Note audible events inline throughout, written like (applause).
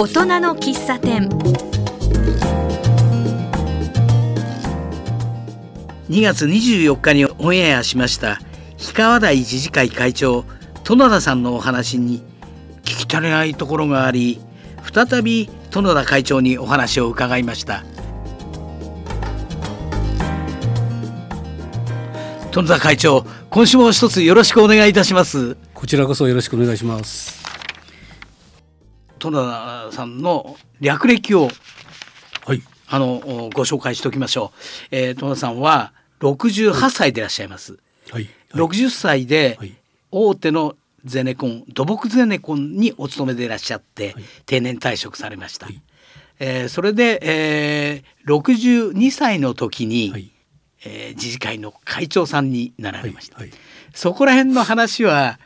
大人の喫茶店。2月24日にオンエアしました氷川台自治会会長殿田さんのお話に聞き足りないところがあり再び殿田会長にお話を伺いました。殿田会長今週も一つよろしくお願いいたします。こちらこそよろしくお願いします殿田さんの略歴をはい。あのご紹介しておきましょう、えー、殿田さんは68歳でいらっしゃいます、はい、はい、60歳ではい。大手のゼネコン土木ゼネコンにお勤めでいらっしゃって、はい。定年退職されました、はい。えーそれで、えー、62歳の時に、はい。えー自治会の会長さんにならはいれました、はい。そこら辺の話は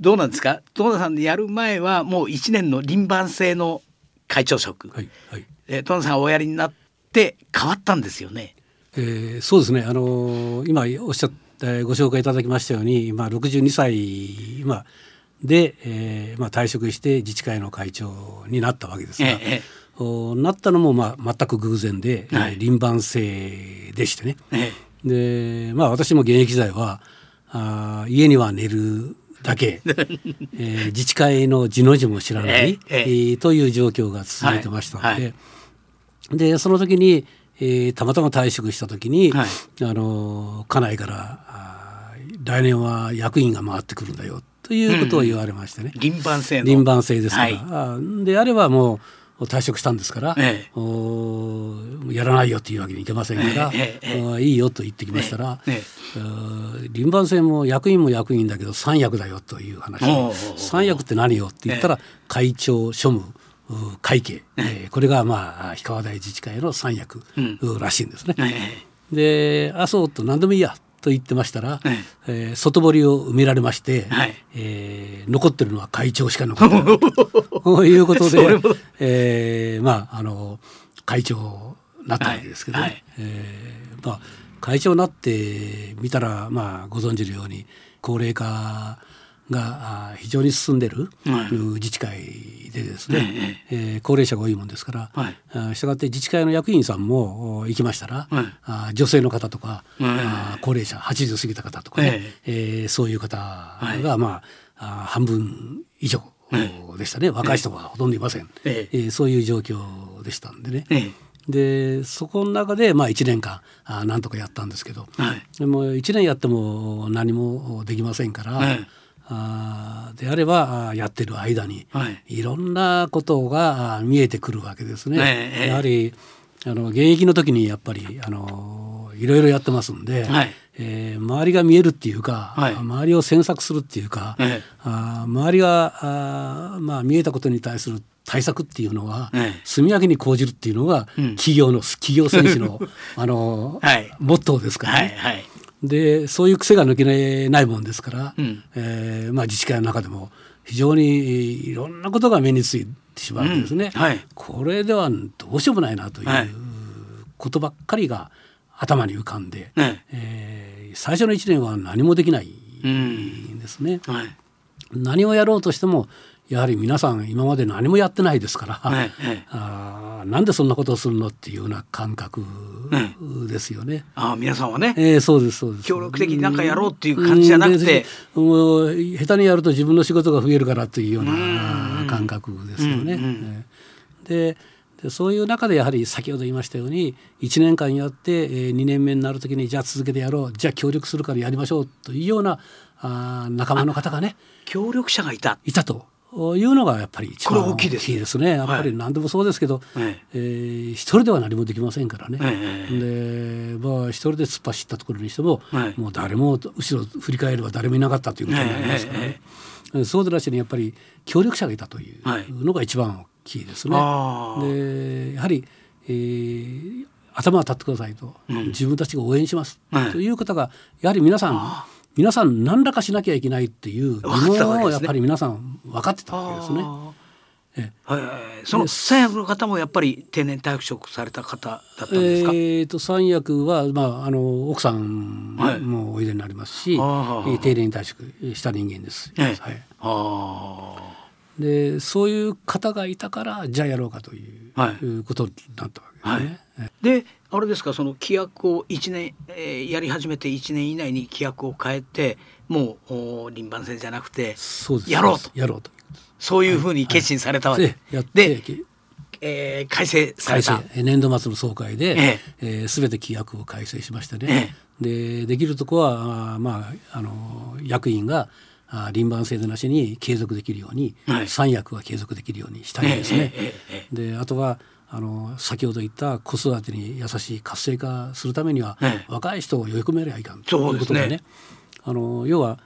どうなんですか？戸田さんでやる前はもう1年の輪番制の会長職、はいはい。えー戸田さんがおやりになって変わったんですよね。えーそうですね。あのー今おっしゃったご紹介いただきましたように今62歳今で、えーまあ、退職して自治会の会長になったわけですが、えええおなったのも、まあ、全く偶然で、はい。えー輪番制でしてね。え。でまあ私も現役時代はあー家には寝るだけ、えー自治会の字の字も知らない、えーという状況が続いてましたので、はいはい。でその時に、えーたまたま退職した時に、はい。あの家内から来年は役員が回ってくるんだよということを言われましてね、輪番制の。輪番制ですから、であればもう退職したんですから、ええ。おーやらないよというわけにいけませんから、ええいいよと言ってきましたら、ええあー輪番制も役員も役員だけど三役だよという話。三役って何よって言ったら、会長庶務う会計、えーこれがまあ氷川台自治会の三役、うん。らしいんですね。えで「あそう」と何でもいいやと言ってましたら、ええ。ー外堀を埋められまして、はい。えー残ってるのは会長しか残ってないということで (laughs) えーまああの会長になったわけですけどね、はいはい。えーまあ、会長になってみたら、まあ、ご存知のように高齢化があ非常に進んでる、はい。自治会でですね、えー高齢者が多いもんですから、したがって自治会の役員さんもお行きましたら、は女性の方とか、は高齢者80過ぎた方とかね、えーそういう方が、まあ、あ半分以上でしたね、若い人がほとんどいません、ええ。ーそういう状況でしたんでね。ええ。でそこの中で、まあ、1年間あなんとかやったんですけど、はい。でも1年やっても何もできませんから、はいあーであればやってる間に、はい。いろんなことが見えてくるわけですね。ええやはりあの現役の時にやっぱりあのいろいろやってますんで、はい。えー周りが見えるっていうか、はい。周りを詮索するっていうか、ええ。あー周りがあーまあ、見えたことに対する対策っていうのは、ええ。速やかに講じるっていうのが、うん。企業の企業戦士の (laughs) あの、はい。モットーですからね。はいはいでそういう癖が抜けないもんですから、うん。えーまあ、自治会の中でも非常にいろんなことが目についてしまうわけですね。うん。はい。これではどうしようもないなというはい。ことばっかりが頭に浮かんで、ええ。ー最初の1年は何もできないうん。んですね。はい。何をやろうとしてもやはり皆さん今まで何もやってないですから、はいはい。あーなんでそんなことをするのっていうような感覚ですよね。ああ皆さんはね。えー、そうですそうです。協力的に何かやろうっていう感じじゃなくて。うんもう下手にやると自分の仕事が増えるからというような感覚ですよね。うんうん。えーででそういう中でやはり先ほど言いましたように1年間やって、えー、2年目になる時にじゃあ続けてやろう。じゃあ協力するからやりましょうというようなあー仲間の方がね協力者がいた。いたというのがやっぱり一番大きいですね。やっぱり何でもそうですけど、ええ。ー一人では何もできませんからね。えでまあ一人で突っ走ったところにしても、はい。もう誰も後ろ振り返れば誰もいなかったということになりますからね。そうでなしにやっぱり協力者がいたといはい。うのが一番大きいですね。あー。でやはり、えー頭が立ってくださいと、うん。自分たちが応援します、はい。という方がやはり皆さんあ皆さん何らかしなきゃいけないっていう疑問をやっぱり皆さん分かってたわけですね。その三役の方もやっぱり定年退職された方だったんですか、えー、と三役は、まあ、あの奥さんはいもおいでになりますし、あーえー定年退職した人間です。ええ。はい、あでそういう方がいたからじゃあやろうかという,、はい。いうことになったわけですね。であれですかその規約を1年、えーやり始めて1年以内に規約を変えてもうお輪番制じゃなくてやろうと。やろうと。そういうふうに決心されたわけ。でやってで、えー改正され改正。た。え年度末の総会で、ええ。ー全て規約を改正しましてね、でできるとこはあーまああの役員があー輪番制でなしに継続できるように、はい。三役は継続できるようにしたいですね。ええええ。であとはあの先ほど言った子育てに優しい活性化するためには、ええ。若い人を呼び込めりゃいかんということでね。あの要は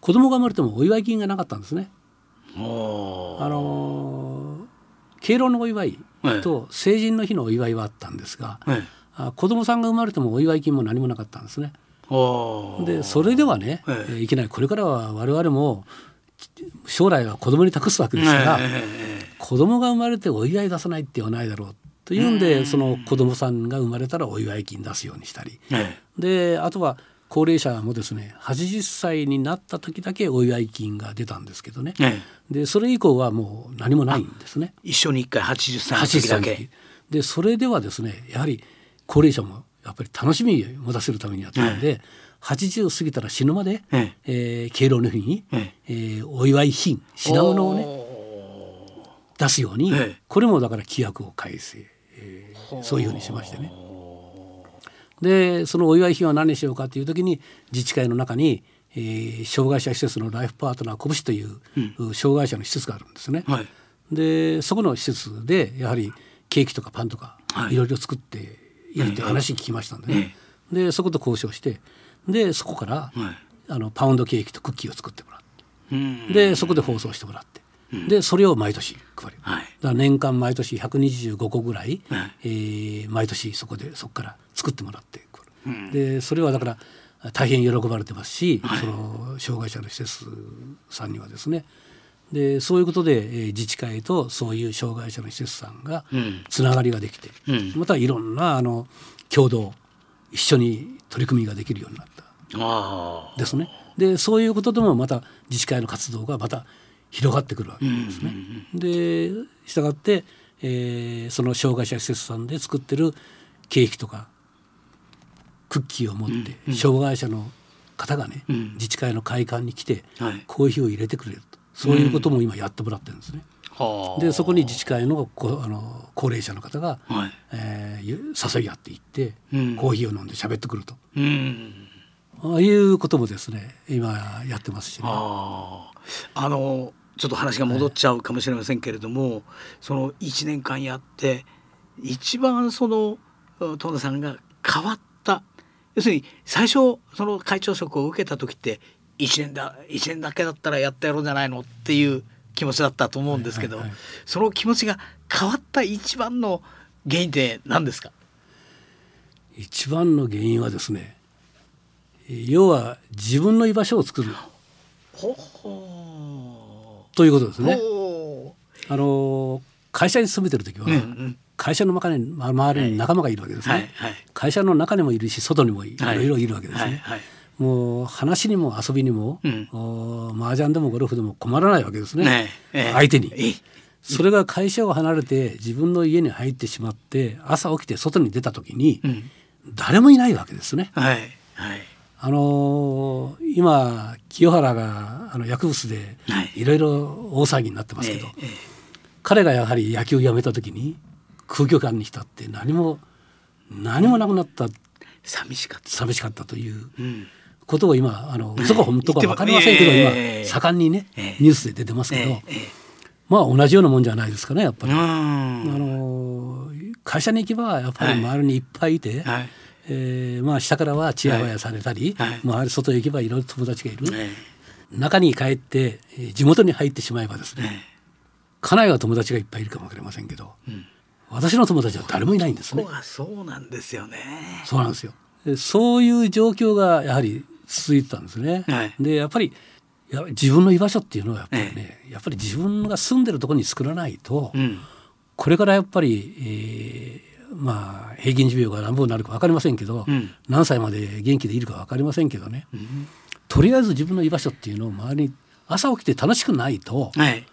子供が生まれてもお祝い金がなかったんですね。あの敬老のお祝いと成人の日のお祝いはあったんですが、ええ。あ子供さんが生まれてもお祝い金も何もなかったんですね。でそれではね、ええ。えーいけないこれからは我々も将来は子供に託すわけですから、ええ子供が生まれてお祝い出さないってはないだろうというんでその子供さんが生まれたらお祝い金出すようにしたり。えであとは高齢者もですね80歳になった時だけお祝い金が出たんですけどね。ええ。えでそれ以降はもう何もないんですね。一生に一回80歳の80時だけ。でそれではですねやはり高齢者もやっぱり楽しみを持たせるためにやったので、80過ぎたら死ぬまで、ええ。ー敬老の日に、ええ。ーお祝い品品物をねお出すように、ええ。これもだから規約を改正、えーそういうふうにしましてね。でそのお祝い品は何にしようかという時に自治会の中に、えー障害者施設のライフパートナー拳という、障害者の施設があるんですね。ーはい。でそこの施設でやはりケーキとかパンとかはい。いろいろ作っているという話聞きましたんでね、でそこと交渉してでそこから、はい。あのパウンドケーキとクッキーを作ってもらって。うん。でそこで放送してもらって、でそれを毎年配る、はい。だから年間毎年125個ぐらい、はい。えー毎年そこでそこから作ってもらってくる、でそれはだから大変喜ばれてますし、その障害者の施設さんにはですね。でそういうことで、えー自治会とそういう障害者の施設さんがうん。つながりができて、うん。またいろんなあの共同一緒に取り組みができるようになった。あですね。でそういうことでもまた自治会の活動がまた広がってくるわけですね。でしたがって、えーその障害者施設さんで作ってるケーキとかクッキーを持って、障害者の方がね、ん。自治会の会館に来て、はい。コーヒーを入れてくれると。そういうことも今やってもらってるんですね。でそこに自治会のこあの高齢者の方が、はい。えーゆ誘い合っていって、うん。コーヒーを飲んで喋ってくると。うん。ああいうこともですね今やってますしね。あのちょっと話が戻っちゃうかもしれませんけれども、その1年間やって一番その戸田さんが変わった。要するに最初その会長職を受けた時って1年だ1年だけだったらやってやろうじゃないのっていう気持ちだったと思うんですけど、その気持ちが変わった一番の原因って何ですか？一番の原因はですね要は自分の居場所を作る。ほほということですーね。ほあの会社に勤めてる時は、うんうん。会社の中に周りに仲間がいるわけですね、はいはい。会社の中にもいるし外にもいはい。ろいろいるわけですね。はいはい。もう話にも遊びにも、うん。お麻雀でもゴルフでも困らないわけですね。ねええ。相手に。ええ。それが会社を離れて自分の家に入ってしまって朝起きて外に出た時に、うん。誰もいないわけですね。はいはいあのー今清原があの薬物ではい。いろいろ大騒ぎになってますけど、えええ彼がやはり野球をやめた時に空虚感に浸って何も何もなくなった。寂しかった。寂しかったといううん。ことを今あの嘘か本当か分かりませんけど、ええ。今盛んにね、ええ。ニュースで出てますけど、えええまあ同じようなもんじゃないですかねやっぱり。あの会社に行けばやっぱり周りにいっぱいいて、はいえーまあ、下からはちやほやされたり、はい。はい。周り外へ行けばいろいろ友達がいる、え中に帰って、えー地元に入ってしまえばですえね家内は友達がいっぱいいるかもしれませんけど、ん。私の友達は誰もいないんですね。そうなんですよね。そうなんですよ。でそういう状況がやはり続いてたんですね。はい。でやっぱりや自分の居場所っていうのはやっぱりね、やっぱり自分が住んでるところに作らないと、うん。これからやっぱり、えーまあ平均寿命が何本になるか分かりませんけど、うん何歳まで元気でいるか分かりませんけどね、とりあえず自分の居場所っていうのを周りに朝起きて楽しくないとはい。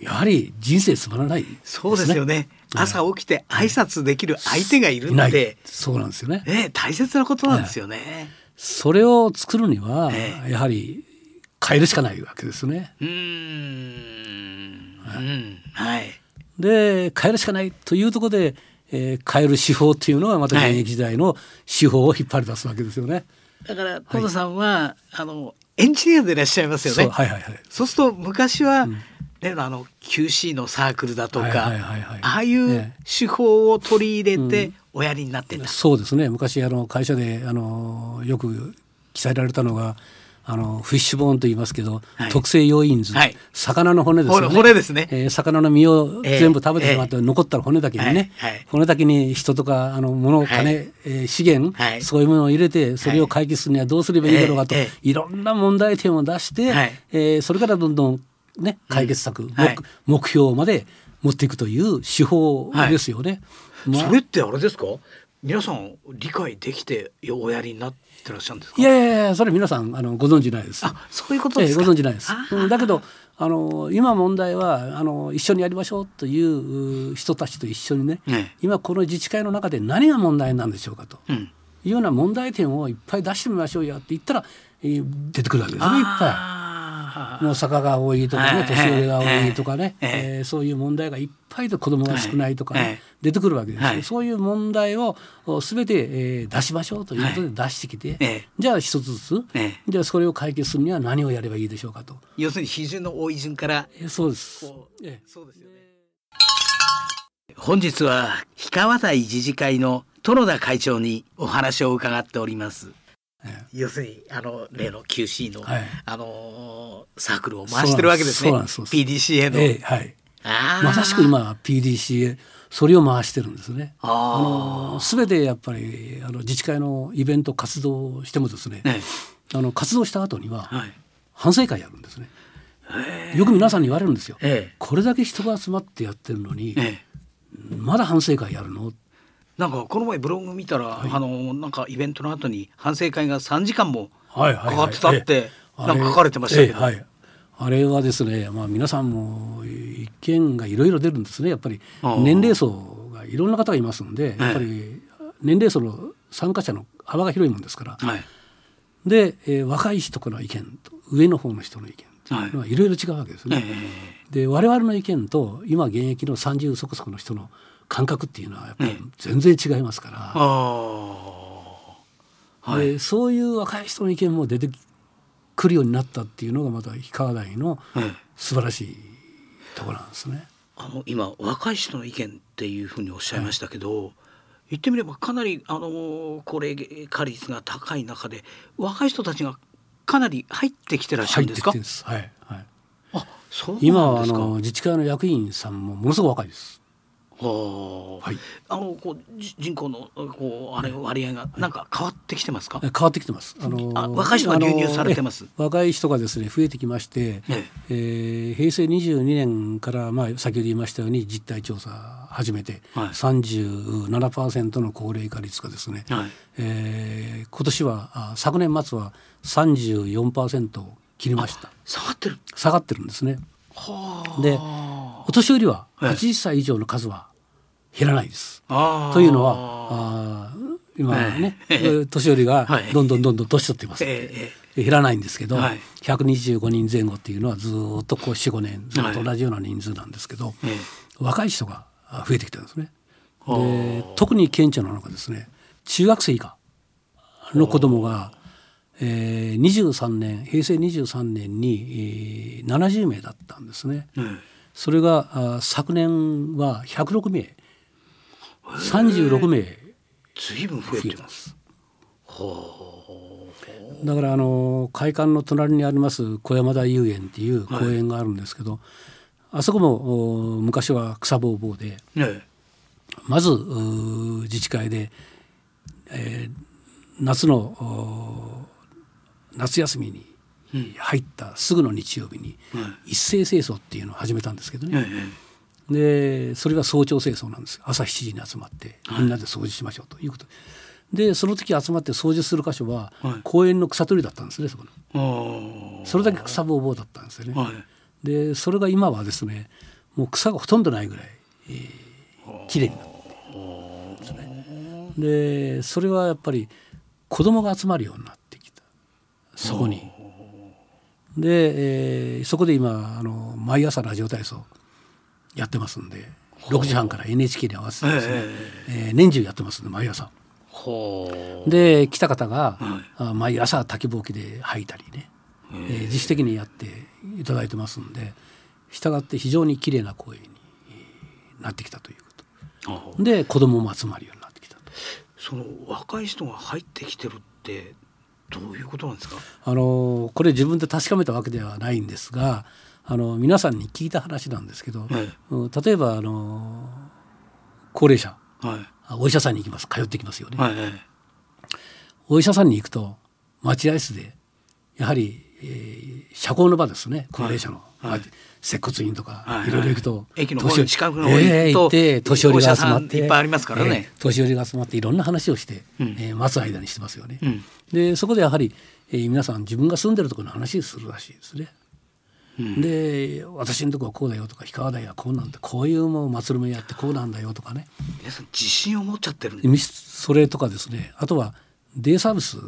やはり人生つまらないそうですよね。朝起きて挨拶できる相手がいるので、そうなんですよね。ね、大切なことなんですよね。それを作るにはえやはり変えるしかないわけですね。うん。はい。で変えるしかないというところで、えー変える手法っていうのがまた現役時代の手法を引っ張り出すわけですよね。だから、トドさんは、あの、エンジニアでいらっしゃいますよね。そうはいはいはい。そうすると昔は、例のあの QC のサークルだとか、はいはいはいはいああいうえ手法を取り入れておやりになってた。そうですね昔あの会社であのよく記載られたのがあのフィッシュボーンと言いますけど、はい。特製要因図、はい。魚の骨ですよね。骨骨ですね。えー魚の身をええ全部食べてしまって、残ったら骨だけにね、はいはい。骨だけに人とかあの物はい。金、えー資源、はい。そういうものを入れてそれを解決するにはどうすればいいだろうかと、えええいろんな問題点を出して、はい。えーそれからどんどんね解決策、んはい。目目標まで持っていくという手法ですよね。まあ。それってあれですか？皆さん理解できておやりになってらっしゃるんですか？いやいやいやそれ皆さんあのご存知ないです。あそういうことですか、ええご存知ないです。うんだけどあの今問題はあの一緒にやりましょうというう人たちと一緒にね、ええ。今この自治会の中で何が問題なんでしょうかと。うん。いうような問題点をいっぱい出してみましょうやって言ったら、えー出てくるわけですねいっぱあい。もう坂が多いとかねはい年寄りが多いとかね、ええ。えーそういう問題がいっぱいで子供が少ないとかね、出てくるわけですよ、はい。そういう問題をお全て、えー出しましょうということで出してきて、ええ。じゃあ一つずつ、ええ。じゃあそれを解決するには何をやればいいでしょうかと。要するに比重の多い順からえそうです。ええ。そうですよね。本日は氷川台自治会の殿田会長にお話を伺っております。え要するにあの例の QC の、はい。あのーサークルを回してるわけですね。PDCA の、ええはい。まさしく今 PDCA それを回してるんですね。ああの全てやっぱりあの自治会のイベント活動をしてもですね、あの活動した後にははい。反省会やるんですね。よく皆さんに言われるんですよ。ええ。これだけ人が集まってやってるのに、ええ。まだ反省会やるの？なんかこの前ブログ見たら、あのなんかイベントの後に反省会が3時間もはいはいはい。かかってたってええ。なんか書かれてましたけど。はい、あれはですね、まあ、皆さんも意見がいろいろ出るんですねやっぱり。年齢層がいろんな方がいますんでやっぱり年齢層の参加者の幅が広いもんですから。はい。で、えー若い人からの意見と上の方の人の意見っていうのはい。ろいろ違うわけですね。えで我々の意見と今現役の30そこそこの人の感覚っていうのはやっぱりええ全然違いますから。ああはいでそういう若い人の意見も出てくるようになったっていうのがまた氷川台のええ素晴らしいところなんですね。あの今若い人の意見っていうふうにおっしゃいましたけど、言ってみればかなりあの高齢化率が高い中で若い人たちがかなり入ってきてらっしゃるんですか？入ってきてるんです。はいはい。あそう今はあの自治会の役員さんもものすごく若いです。はあ、はい。あのこうじ人口のこうあれ割合がなんか変わってきてますか、え変わってきてます。あのあ若い人が流入されてます。若い人がですね増えてきまして、ええー平成22年からまあ先ほど言いましたように実態調査始めて、はい。37%の高齢化率がですね、はい。えー今年はあ昨年末は34%を切りました。下がってる。下がってるんですね。はあ。でお年寄りははい。80歳以上の数は減らないです、というのはあー今ね、ええ。年寄りがはい。どんどんどんどん年取っています、ええ減らないんですけど、はい。125人前後っていうのはずっとこう45年ずっと同じような人数なんですけど、ええ。若い人があ増えてきてるんですね。はあで特に顕著なのがですね中学生以下の子供が、えー、23年平成23年に、えー、70名だったんですね。ええ。それがあ昨年は106名36名。ずいぶん増えてます。だからあの会館の隣にあります小山田遊園っていう公園があるんですけど、あそこもお昔は草ぼうぼうであねまずう自治会で、えー夏のお夏休みに入ったすぐの日曜日に一斉清掃っていうのを始めたんですけどええね、でそれが早朝清掃なんです。朝7時に集まってみんなで掃除しましょうと。いうこと。ででその時集まって掃除する箇所ははい。公園の草取りだったんですねそこの。それだけ草ぼうぼうだったんですよね。はい。でそれが今はですねもう草がほとんどないぐらい、えー、綺麗になってですね。でそれはやっぱり子供が集まるようになってきた。そこに。で、えーそこで今あの毎朝ラジオ体操やってますんで6時半から NHK に合わせてですね、えー年中やってますんで毎朝。で来た方が、はい。あ毎朝滝ぼうきで吐いたりね、えー自主的にやっていただいてますんで従って非常に綺麗な公園にえーなってきたというこあとで子供も集まるようになってきたと。その若い人が入ってきてるってどういうことなんですか？あのこれ自分で確かめたわけではないんですがあの皆さんに聞いた話なんですけど、はい。うん例えばあの高齢者はい。あお医者さんに行きます通ってきますよね。はいはい。お医者さんに行くと待合室でやはり、えー社交の場ですね高齢者の、はい。はい接骨院とか、はいはい。いろいろ行くと駅の方近くの方に行って年寄りが集まっていっぱいありますからね。えー年寄りが集まっていろんな話をして、うん。えー待つ間にしてますよね。うん。でそこでやはり、えー皆さん自分が住んでるところの話するらしいですね。うん。で私のとこはこうだよとか氷川台はこうなんだこういうもう祭りもやってこうなんだよとかね。皆さん自信を持っちゃってるそれとかですね。あとはデイサービス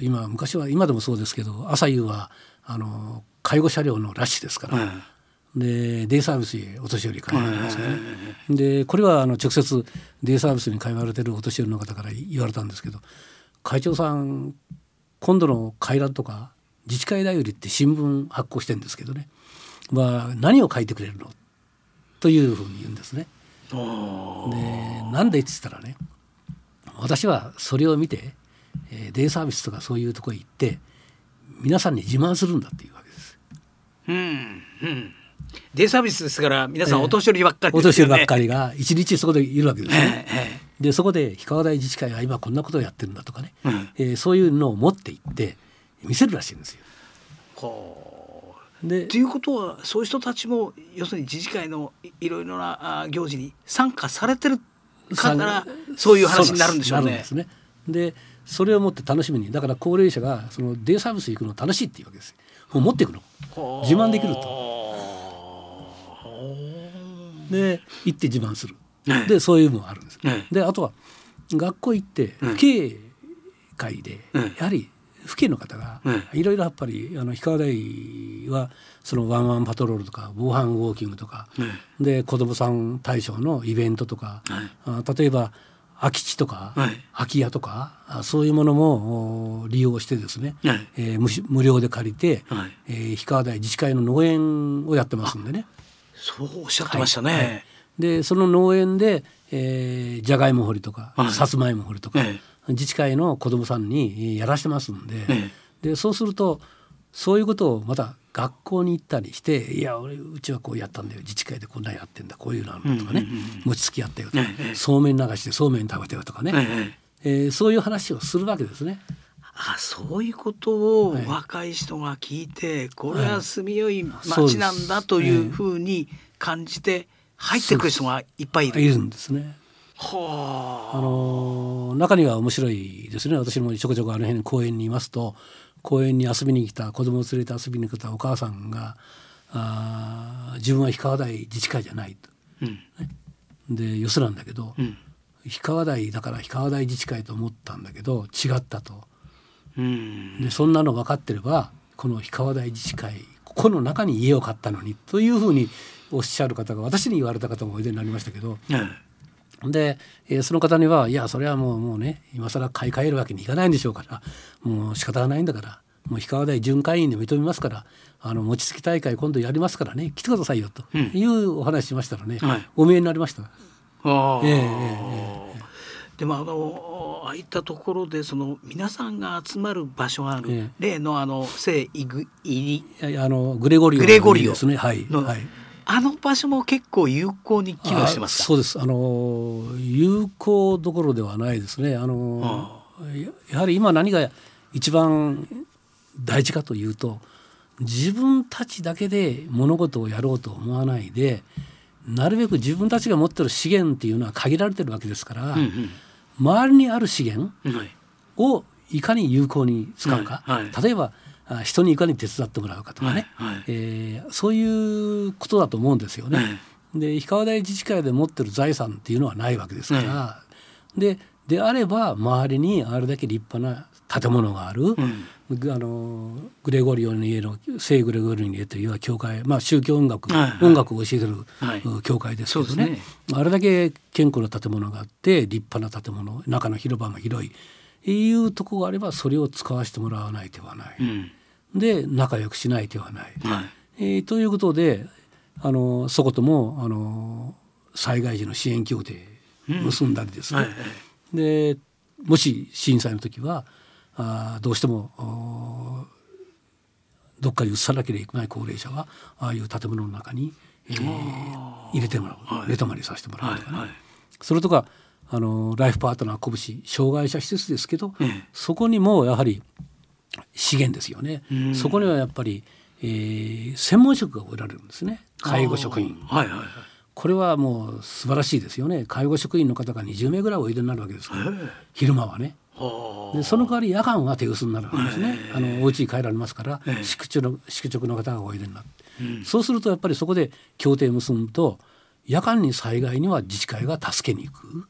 今昔は今でもそうですけど朝夕はあの介護車両のラッシュですから、はいでデイサービスへお年寄り通われますよね。でこれはあの直接デイサービスに通われてるお年寄りの方から言われたんですけど会長さん今度の回覧とか自治会だよりって新聞発行してるんですけどね、まあ、何を書いてくれるの？というふうに言うんですね。あでなんでって言ったらね私はそれを見て、えーデイサービスとかそういうところへ行って皆さんに自慢するんだっていうわけです。ーうんうん。デイサービスですから皆さんええお年寄りばっかりおですよね。年寄りばっかりが一日そこでいるわけですね。えええでそこで氷川台自治会は今こんなことをやってるんだとかね、うん。えーそういうのを持って行って見せるらしいんですよ。ほでうということはそういう人たちも要するに自治会のいいろいろなあ行事に参加されてるからそういう話になるんでしょうねで。すね。でそれをもって楽しみにだから高齢者がそのデイサービス行くの楽しいっていうわけですよ。もう持っていくの。自慢できると。で行って自慢する。はいでそういうのがあるんです。はいであとは学校行ってうん父兄会でうんやはり父兄の方がうんいろいろやっぱりあの氷川台はそのワンワンパトロールとか防犯ウォーキングとかで子どもさん対象のイベントとかはいあ例えば空き地とかはい空き家とかあそういうものもお利用してですね、はいえー無料で借りて、はい。えー氷川台自治会の農園をやってますんでね。そうおっしゃってましたね。はい。でその農園で、えー、じゃがいも掘りとか、はい。さつまいも掘りとか、え自治会の子どもさんにえーやらしてますんで,、えでそうするとそういうことをまた学校に行ったりして「いや俺うちはこうやったんだよ自治会でこんなんやってんだこういうのあるの」とかね、餅つきやったよとか、ええそうめん流してそうめん食べたよとかね、えええーそういう話をするわけですね。あそういうことをはい。若い人が聞いて、これは住みよい町なんだというふうに感じて入ってくる人がいっぱいいる。いるんですね。はあ。のー中には面白いですね。私もちょこちょこあの辺に公園にいますと公園に遊びに来た子供を連れて遊びに来たお母さんがあー自分は氷川台自治会じゃないと。あ、うん。でよそなんだけど、うん。氷川台だから氷川台自治会と思ったんだけど違ったと。うん。でそんなの分かってればこの氷川台自治会ここの中に家を買ったのにというふうにおっしゃる方が私に言われた方もおいでになりましたけどえで、えーその方には「いやそれはもうもうね今更買い替えるわけにいかないんでしょうからもう仕方がないんだからもう氷川台巡回員で認めますからあの餅つき大会今度やりますからね来てくださいよ」とうん。いうお話ししましたらね、はい。お見えになりました。ああええええでもあのああいったところでその皆さんが集まる場所がある、え例のあの聖イグ入りいやあのグレゴリオグレゴリオ。ですね。はい、の、はい、あの場所も結構有効に機能してますそうです。あの有効どころではないですね。あのややはり今何が一番大事かというと自分たちだけで物事をやろうと思わないでなるべく自分たちが持ってる資源っていうのは限られてるわけですから、うんうん。周りにある資源はい。をいかに有効に使うか、はい。はい。例えばあ人にいかに手伝ってもらうかとかね、はいはい。えーそういうことだと思うんですよね。で氷川台自治会で持ってる財産っていうのはないわけですから、でであれば周りにあれだけ立派な建物がある、ぐあのグレゴリオの家の聖グレゴリオの家という教会、まあ、宗教音楽、はいはい。音楽を教えてる、はい。うん教会ですけどね。そうですね。あれだけ健康な建物があって立派な建物中の広場も広いいうとこがあればそれを使わせてもらわない手はない。うん。で仲良くしない手はない。はい。えーということであのそこともあの災害時の支援協定結んだりですね、はいはい。でもし震災の時はあーどうしてもおどっかに移さなければいけない高齢者はああいう建物の中に、えー入れてもらう、寝泊まりさせてもらうとかね、はいはい。それとかあのライフパートナー拳障害者施設ですけど、ええ。そこにもやはり資源ですよね、うん。そこにはやっぱり、えー専門職がおられるんですね。介護職員。はいはいはい。これはもう素晴らしいですよね。介護職員の方が20名ぐらいおいでになるわけですから、昼間はね。はでその代わり夜間は手薄になるわけですね、あのお家に帰られますから、ええ。宿直の宿直の方がおいでになって、そうするとやっぱりそこで協定を結ぶと夜間に災害には自治会が助けに行く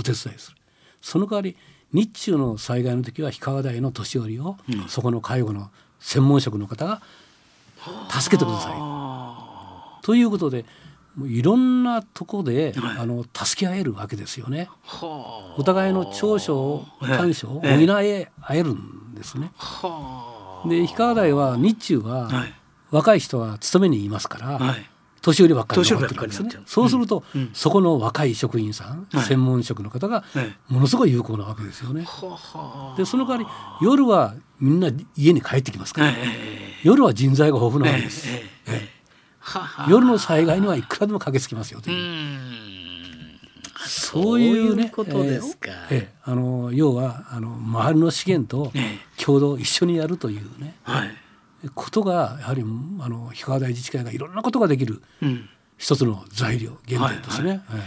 お手伝いする。その代わり日中の災害の時は氷川台の年寄りを、そこの介護の専門職の方が助けてください。あ。ということでもういろんなとこで、はい。あの助け合えるわけですよね。はお互いの長所短所を補え。ええ合えるんですね。はで氷川台は日中は、はい。若い人は勤めにいますから、はい年寄りばっかり残ってるわけですね。そうすると、うんそこの若い職員さん、はい。専門職の方がえものすごい有効なわけですよね。ははでその代わり夜はみんな家に帰ってきますから、え夜は人材が豊富なえわけです。夜の災害にはいくらでも駆けつけますよとう。いう。ん。そういうねそういうことですか。ええええ。あの要はあの周りの資源とええ。共同一緒にやるというね。はいことがやはりあの氷川台自治会がいろんなことができるうん。一つの材料原点ですね。え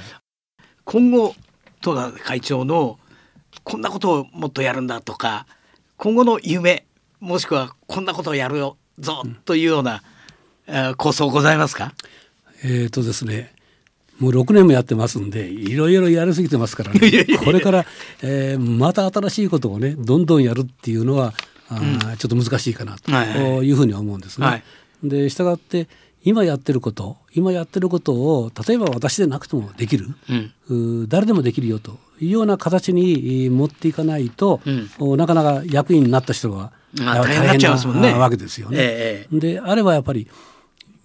今後戸田会長のこんなことをもっとやるんだとか今後の夢もしくはこんなことをやるよぞというような、えー構想ございますか？ええーとですねもう6年もやってますんでいろいろやりすぎてますからね。これから、えーまた新しいことをねどんどんやるっていうのはあー、ちょっと難しいかなとはい。うふうには思うんですね。はい。でしたがって今やってること今やってることを例えば私でなくてもできる、うん。誰でもできるよというような形にえー持っていかないと、うん。おなかなか役員になった人はまあ大変になっちゃいますもんね。わけですよね。ええであればやっぱり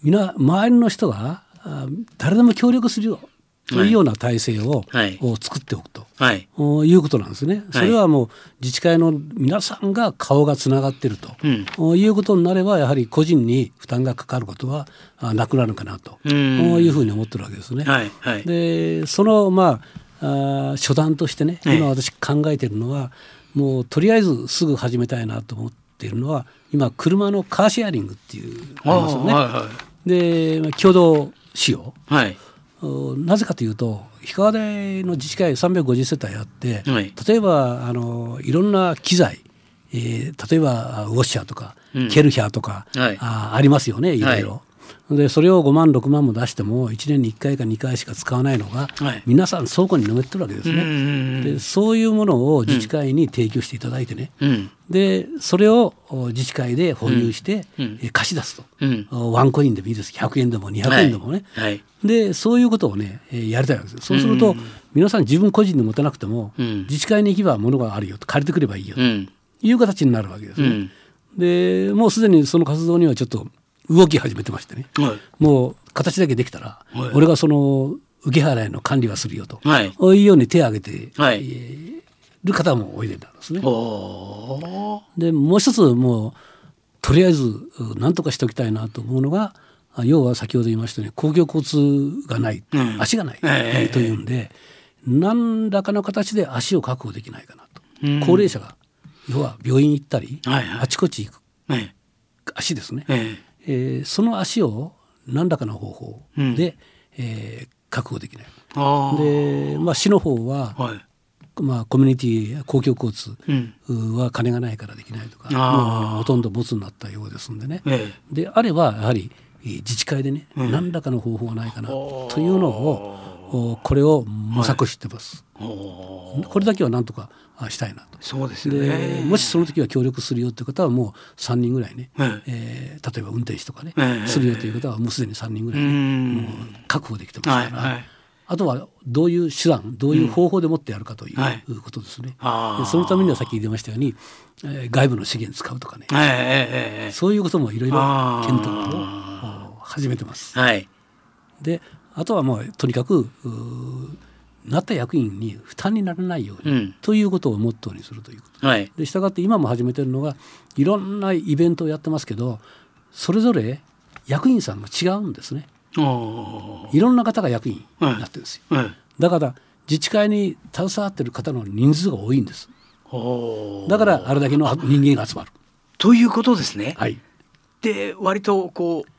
周りの人があ誰でも協力するよというような体制を,、はい。を作っておくと。はい。おいうことなんですね。それはもう自治会の皆さんが顔がつながっていると、うん。おいうことになればやはり個人に負担がかかることはあなくなるかなと、いうふうに思ってるわけですね。はい。はい。でそのまああ初段としてねええ今私考えているのはもうとりあえずすぐ始めたいなと思っているのは今車のカーシェアリングっていうありますよね。はいはでまあ共同使用。いはい。おなぜかというと氷川台の自治会350世帯あって、はい。例えばあのいろんな機材、えー例えばあウォッシャーとか、うん。ケルヒャーとか、はい。あありますよねいろいろ。でそれを5万6万も出しても1年に1回か2回しか使わないのが、はい。皆さん倉庫に眠ってるわけですね。でそういうものを自治会に提供していただいてね、うん。でそれをお自治会で保有して、うん。えー貸し出すと、うん。おワンコインでもいいです。100円でも200円でもね、はい。でそういうことをね、えーやりたいわけですそうすると、皆さん自分個人で持たなくても、うん。自治会に行けば物があるよと借りてくればいいよとうん。いう形になるわけですね。うん。でもうすでにその活動にはちょっと動き始めてましてね。はい。もう形だけできたら、はい。俺がその受け払いの管理はするよと、はい。こういうように手を挙げて、はい。えーる方もおいでになるんですね。でもう一つもうとりあえずう何とかしておきたいなと思うのがあ要は先ほど言いましたように公共交通がない、うん。足がない、ええというんで何らかの形で足を確保できないかなと、うん。高齢者が要は病院行ったり、はいはい。あちこち行くえ足ですね、えええーその足を何らかの方法で、うん。えー確保できない。で、まあ、市の方ははい。まあ、コミュニティや公共交通は金がないからできないとか、もうほとんどボツになったようですんでね、ええ、であればやはり自治会でね、うん、何らかの方法はないかなというのをこれを模索してます、はい、これだけはなんとかしたいなと。そうですね。もしその時は協力するよという方はもう3人ぐらいね、ええ。ー、例えば運転手とかね、えするよという方はもうすでに3人ぐらい、ね、もう確保できてますから。はいはい。あとはどういう手段どういう方法でもってやるかという、ことですね。でそのためにはさっき言いましたように、えー、外部の資源使うとかね、えー、そういうこともいろいろ検討を始めてます。はい、であとはもうとにかくなった役員に負担にならないように、うん、ということをモットーにするということ、はい、でしたがって今も始めてるのがいろんなイベントをやってますけどそれぞれ役員さんが違うんですね。いろんな方が役員になってるんですよ、はい。はい、だから自治会に携わってる方の人数が多いんです。だからあれだけの人間が集まる。ということですね、はい、で割とこう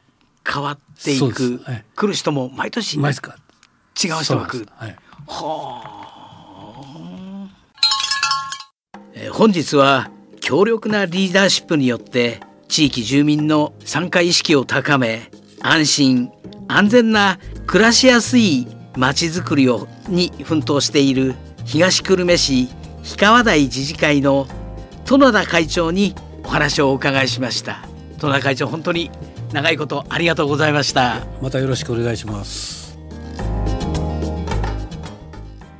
変わっていく、はい、来る人も毎年違う人が来る、はい、はあ、えー、本日は強力なリーダーシップによって地域住民の参加意識を高め安心安全な暮らしやすいまちづくりをに奮闘している東久留米市氷川台自治会の殿田会長にお話をお伺いしました。殿田会長本当に長いことありがとうございました。またよろしくお願いします。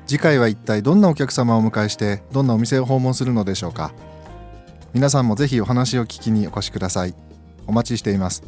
次回は一体どんなお客様をお迎えしてどんなお店を訪問するのでしょうか。皆さんもぜひお話を聞きにお越しください。お待ちしています。